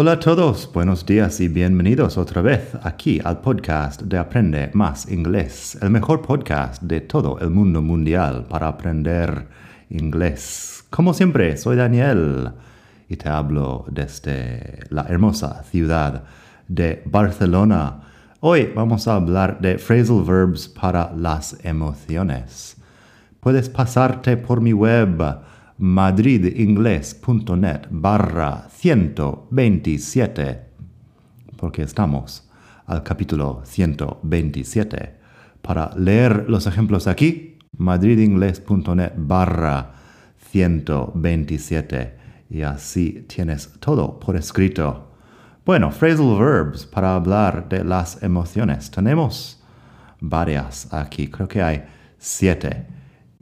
Hola a todos, buenos días y bienvenidos otra vez aquí al podcast de Aprende Más Inglés, el mejor podcast de todo el mundo mundial para aprender inglés. Como siempre, soy Daniel y te hablo desde la hermosa ciudad de Barcelona. Hoy vamos a hablar de phrasal verbs para las emociones. Puedes pasarte por mi web madridingles.net barra 127, porque estamos al capítulo 127. Para leer los ejemplos aquí, madridingles.net barra 127 y así tienes todo por escrito. Bueno, phrasal verbs para hablar de las emociones. Tenemos varias aquí, creo que hay siete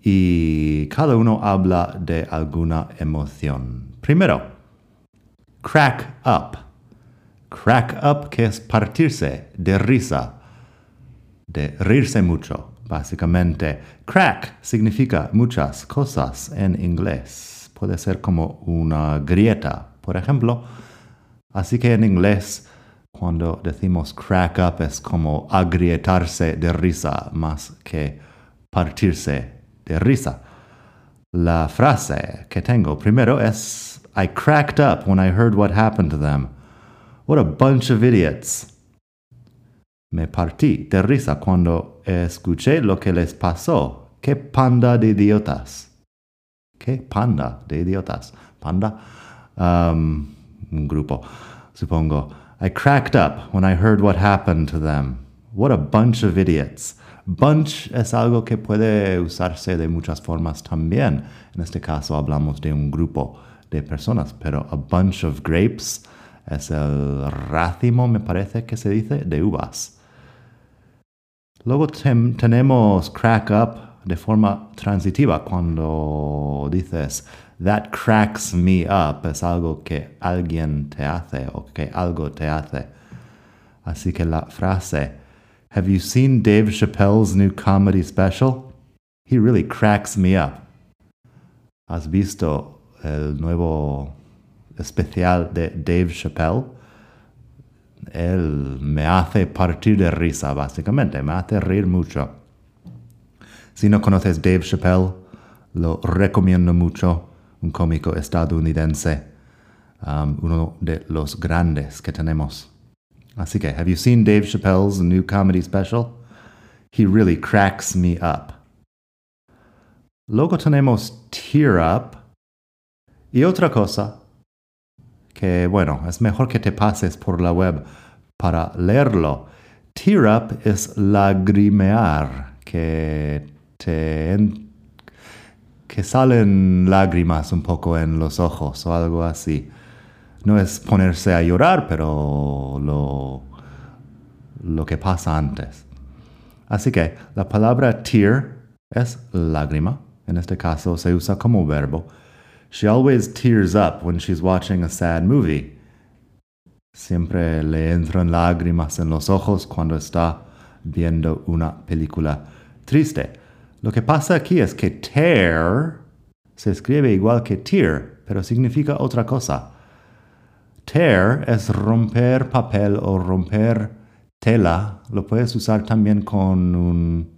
y cada uno habla de alguna emoción. Primero, crack up. Crack up, que es partirse de risa, de reírse mucho, básicamente. Crack significa muchas cosas en inglés. Puede ser como una grieta, por ejemplo. Así que en inglés, cuando decimos crack up, es como agrietarse de risa más que partirse de. La frase que tengo primero es I cracked up when I heard what happened to them. What a bunch of idiots. Me partí de risa cuando escuché lo que les pasó. ¡Qué panda de idiotas! ¿Qué panda de idiotas? Panda. Um, un grupo, supongo. I cracked up when I heard what happened to them. What a bunch of idiots. Bunch es algo que puede usarse de muchas formas también. En este caso hablamos de un grupo de personas, pero a bunch of grapes es el racimo, me parece que se dice, de uvas. Luego tenemos crack up de forma transitiva cuando dices that cracks me up es algo que alguien te hace o que algo te hace. Así que la frase Have you seen Dave Chappelle's new comedy special? He really cracks me up. ¿Has visto el nuevo especial de Dave Chappelle? Él me hace partir de risa, básicamente, me hace reír mucho. Si no conoces Dave Chappelle, lo recomiendo mucho, un cómico estadounidense, um, uno de los grandes que tenemos. Así que, have you seen Dave Chappelle's new comedy special? He really cracks me up. Luego tenemos Tear Up. Y otra cosa, que bueno, es mejor que te pases por la web para leerlo. tear up es lagrimear, que te que salen lágrimas un poco en los ojos o algo así. No es ponerse a llorar, pero lo, lo que pasa antes. Así que la palabra tear es lágrima. En este caso se usa como verbo. She always tears up when she's watching a sad movie. Siempre le entran lágrimas en los ojos cuando está viendo una película triste. Lo que pasa aquí es que tear se escribe igual que tear, pero significa otra cosa. Tear es romper papel o romper tela. Lo puedes usar también con un,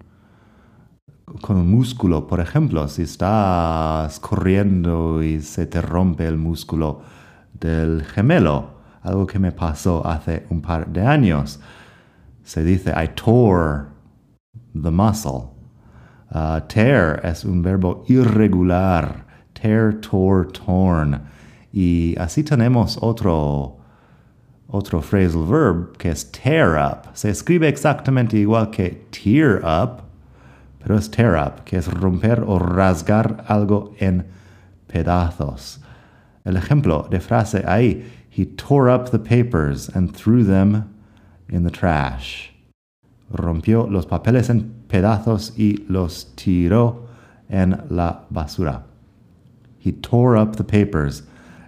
con un músculo. Por ejemplo, si estás corriendo y se te rompe el músculo del gemelo, algo que me pasó hace un par de años. Se dice, I tore the muscle. Uh, tear es un verbo irregular. Tear, tore, torn. Y así tenemos otro, otro phrasal verb que es tear up. Se escribe exactamente igual que tear up, pero es tear up, que es romper o rasgar algo en pedazos. El ejemplo de frase ahí, he tore up the papers and threw them in the trash. Rompió los papeles en pedazos y los tiró en la basura. He tore up the papers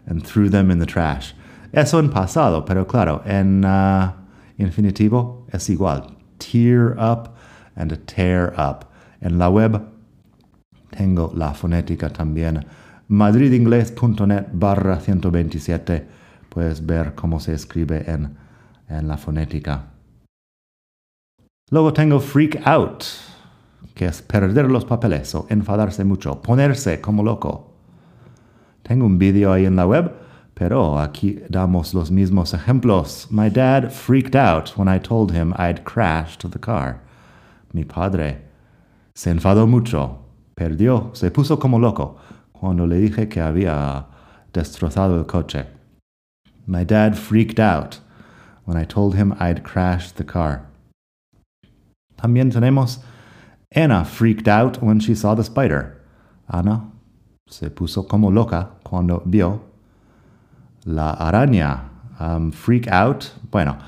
and threw them in the trash. Eso en pasado, pero claro, en uh, infinitivo es igual. Tear up and tear up. En la web tengo la fonética también. madridingles.net barra 127. Puedes ver cómo se escribe en, en la fonética. Luego tengo freak out, que es perder los papeles o enfadarse mucho, ponerse como loco. Tengo un vídeo ahí en la web, pero aquí damos los mismos ejemplos. My dad freaked out when I told him I'd crashed the car. Mi padre se enfadó mucho, perdió, se puso como loco cuando le dije que había destrozado el coche. My dad freaked out when I told him I'd crashed the car. También tenemos Anna freaked out when she saw the spider. Ana se puso como loca cuando vio la araña. Um, freak out, bueno,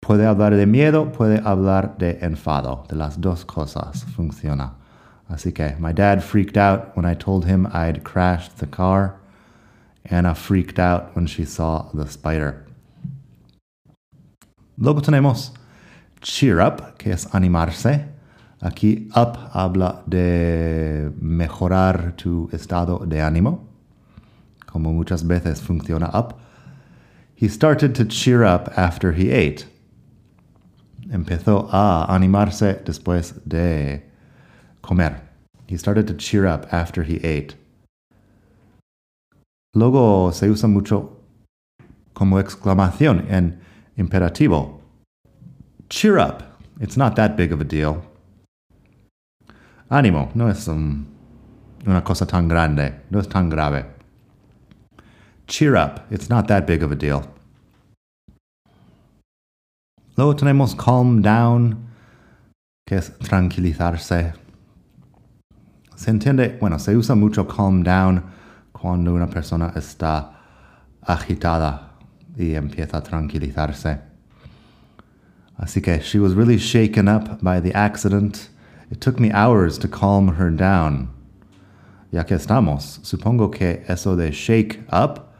puede hablar de miedo, puede hablar de enfado. De las dos cosas funciona. Así que, my dad freaked out when I told him I'd crashed the car. Anna freaked out when she saw the spider. Luego tenemos cheer up, que es animarse. Aquí up habla de mejorar tu estado de ánimo, como muchas veces funciona up. He started to cheer up after he ate. Empezó a animarse después de comer. He started to cheer up after he ate. Luego se usa mucho como exclamación en imperativo. Cheer up. It's not that big of a deal. Ánimo, no es um, una cosa tan grande, no es tan grave. Cheer up, it's not that big of a deal. Luego tenemos calm down, que es tranquilizarse. Se entiende, bueno, se usa mucho calm down cuando una persona está agitada y empieza a tranquilizarse. Así que she was really shaken up by the accident. It took me hours to calm her down. Ya que estamos, supongo que eso de shake up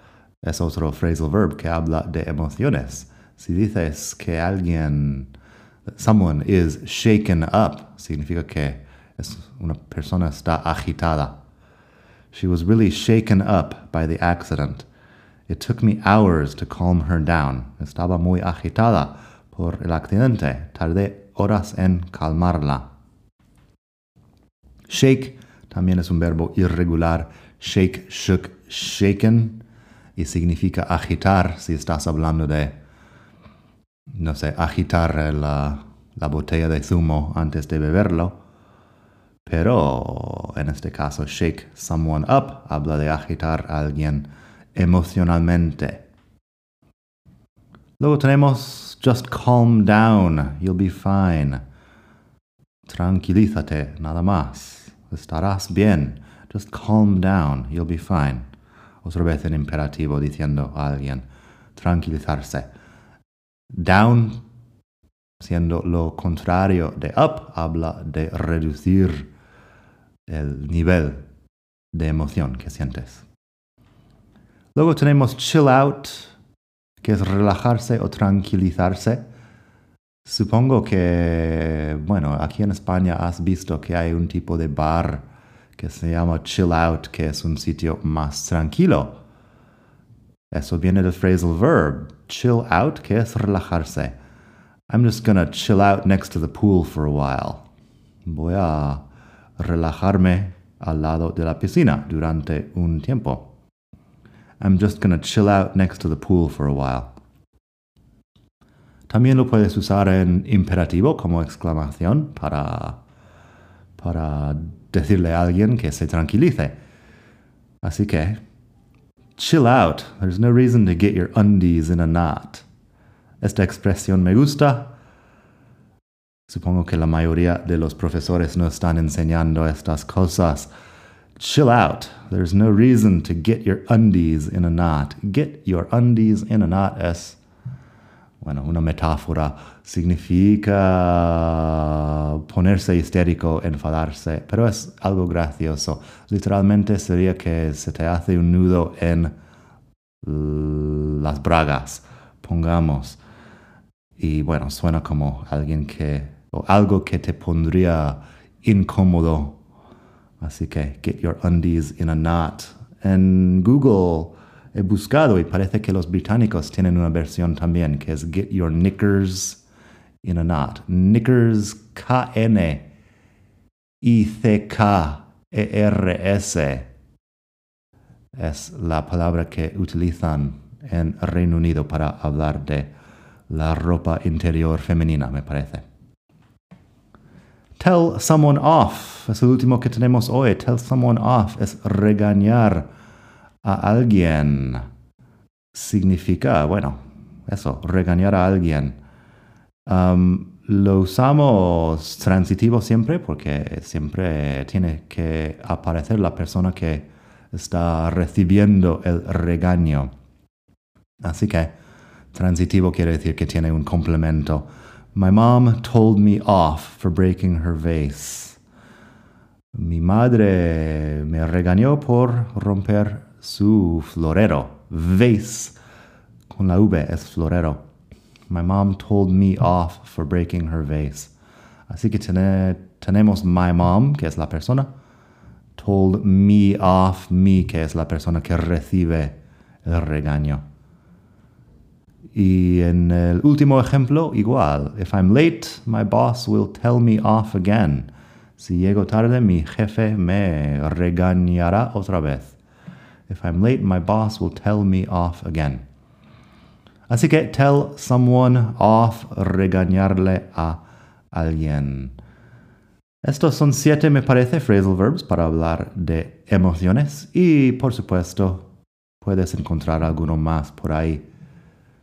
es otro phrasal verb que habla de emociones. Si dices que alguien, someone is shaken up, significa que es una persona está agitada. She was really shaken up by the accident. It took me hours to calm her down. Estaba muy agitada por el accidente. Tardé horas en calmarla. Shake también es un verbo irregular. Shake, shook, shaken. Y significa agitar si estás hablando de, no sé, agitar la, la botella de zumo antes de beberlo. Pero en este caso, shake someone up habla de agitar a alguien emocionalmente. Luego tenemos just calm down, you'll be fine. Tranquilízate, nada más. Estarás bien. Just calm down, you'll be fine. Otra vez en imperativo diciendo a alguien, tranquilizarse. Down, siendo lo contrario de up, habla de reducir el nivel de emoción que sientes. Luego tenemos chill out, que es relajarse o tranquilizarse. Supongo que, bueno, aquí en España has visto que hay un tipo de bar que se llama chill out, que es un sitio más tranquilo. Eso viene del phrasal verb, chill out, que es relajarse. I'm just gonna chill out next to the pool for a while. Voy a relajarme al lado de la piscina durante un tiempo. I'm just gonna chill out next to the pool for a while. También lo puedes usar en imperativo como exclamación para, para decirle a alguien que se tranquilice. Así que, chill out. There's no reason to get your undies in a knot. Esta expresión me gusta. Supongo que la mayoría de los profesores no están enseñando estas cosas. Chill out. There's no reason to get your undies in a knot. Get your undies in a knot es, bueno, una metáfora. Significa ponerse histérico, enfadarse, pero es algo gracioso. Literalmente sería que se te hace un nudo en las bragas, pongamos. Y bueno, suena como alguien que, o algo que te pondría incómodo Así que get your undies in a knot. En Google he buscado y parece que los británicos tienen una versión también que es get your knickers in a knot. Knickers K-N I-C-K-E-R-S es la palabra que utilizan en Reino Unido para hablar de la ropa interior femenina, me parece. Tell someone off es el último que tenemos hoy. Tell someone off es regañar a alguien. Significa, bueno, eso, regañar a alguien. Lo usamos transitivo siempre porque siempre tiene que aparecer la persona que está recibiendo el regaño. Así que transitivo quiere decir que tiene un complemento. My mom told me off for breaking her vase. Mi madre me regañó por romper su florero. Vase. Con la V es florero. My mom told me off for breaking her vase. Así que tenemos my mom, que es la persona. Told me off, me, que es la persona que recibe el regaño. Y en el último ejemplo, igual. If I'm late, my boss will tell me off again. Si llego tarde, mi jefe me regañará otra vez. If I'm late, my boss will tell me off again. Así que tell someone off, regañarle a alguien. Estos son siete, me parece, phrasal verbs para hablar de emociones y, por supuesto, puedes encontrar alguno más por ahí.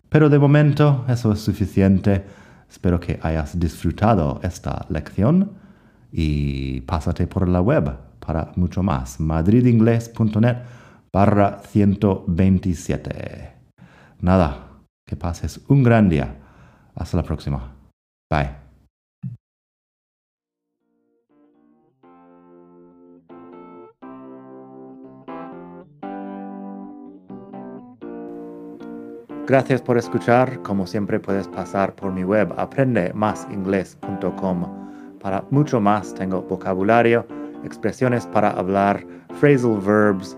Pero de momento eso es suficiente. Espero que hayas disfrutado esta lección y pásate por la web para mucho más. madridingles.net barra 127. Nada, que pases un gran día. Hasta la próxima. Bye. Gracias por escuchar. Como siempre puedes pasar por mi web aprendemasingles.com. Para mucho más tengo vocabulario, expresiones para hablar, phrasal verbs,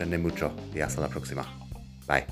aprende mucho y hasta la próxima. Bye.